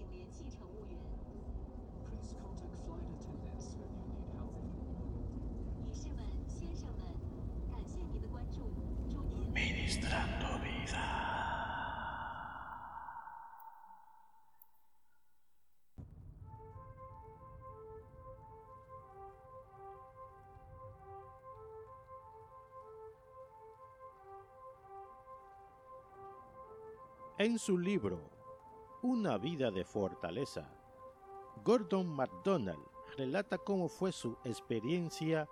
请联系乘务员。Please contact flight attendants when you need help. 女士们、先生们，感谢您的关注，祝您。Ministrando vida. En su libro Una vida de fortaleza, Gordon MacDonald relata cómo fue su experiencia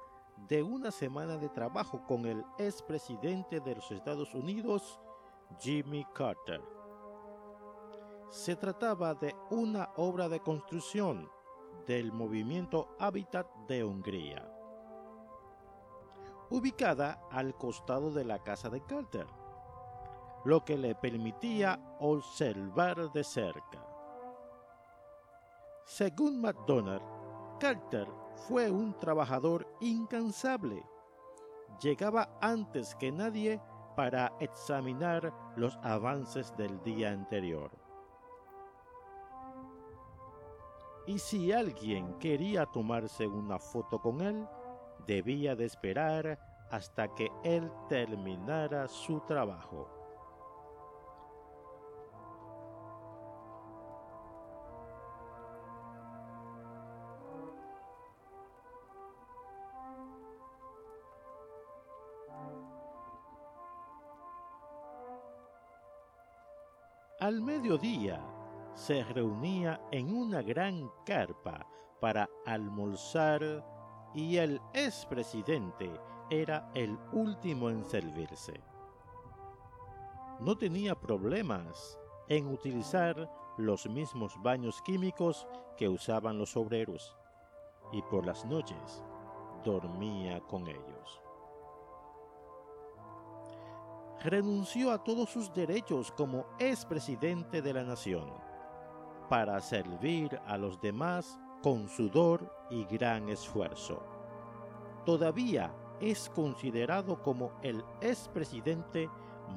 de una semana de trabajo con el expresidente de los Estados Unidos, Jimmy Carter. Se trataba de una obra de construcción del movimiento Habitat de Hungría, ubicada al costado de la casa de Carter lo que le permitía observar de cerca. Según McDonald, Carter fue un trabajador incansable. Llegaba antes que nadie para examinar los avances del día anterior. Y si alguien quería tomarse una foto con él, debía de esperar hasta que él terminara su trabajo. Al mediodía se reunía en una gran carpa para almorzar y el expresidente era el último en servirse. No tenía problemas en utilizar los mismos baños químicos que usaban los obreros y por las noches dormía con ellos renunció a todos sus derechos como expresidente de la nación para servir a los demás con sudor y gran esfuerzo. Todavía es considerado como el expresidente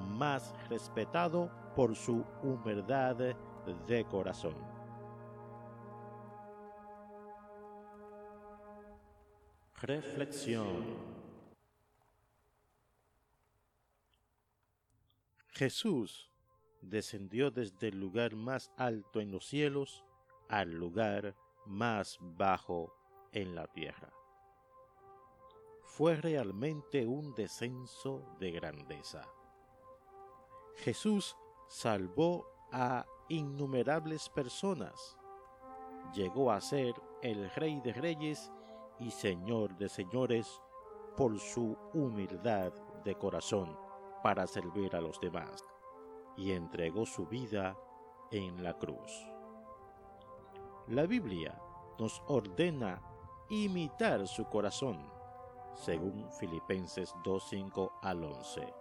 más respetado por su humildad de corazón. Reflexión Jesús descendió desde el lugar más alto en los cielos al lugar más bajo en la tierra. Fue realmente un descenso de grandeza. Jesús salvó a innumerables personas. Llegó a ser el Rey de Reyes y Señor de Señores por su humildad de corazón para servir a los demás y entregó su vida en la cruz. La Biblia nos ordena imitar su corazón, según Filipenses 2.5 al 11.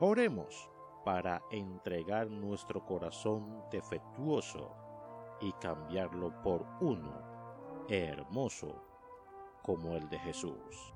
Oremos para entregar nuestro corazón defectuoso y cambiarlo por uno hermoso como el de Jesús.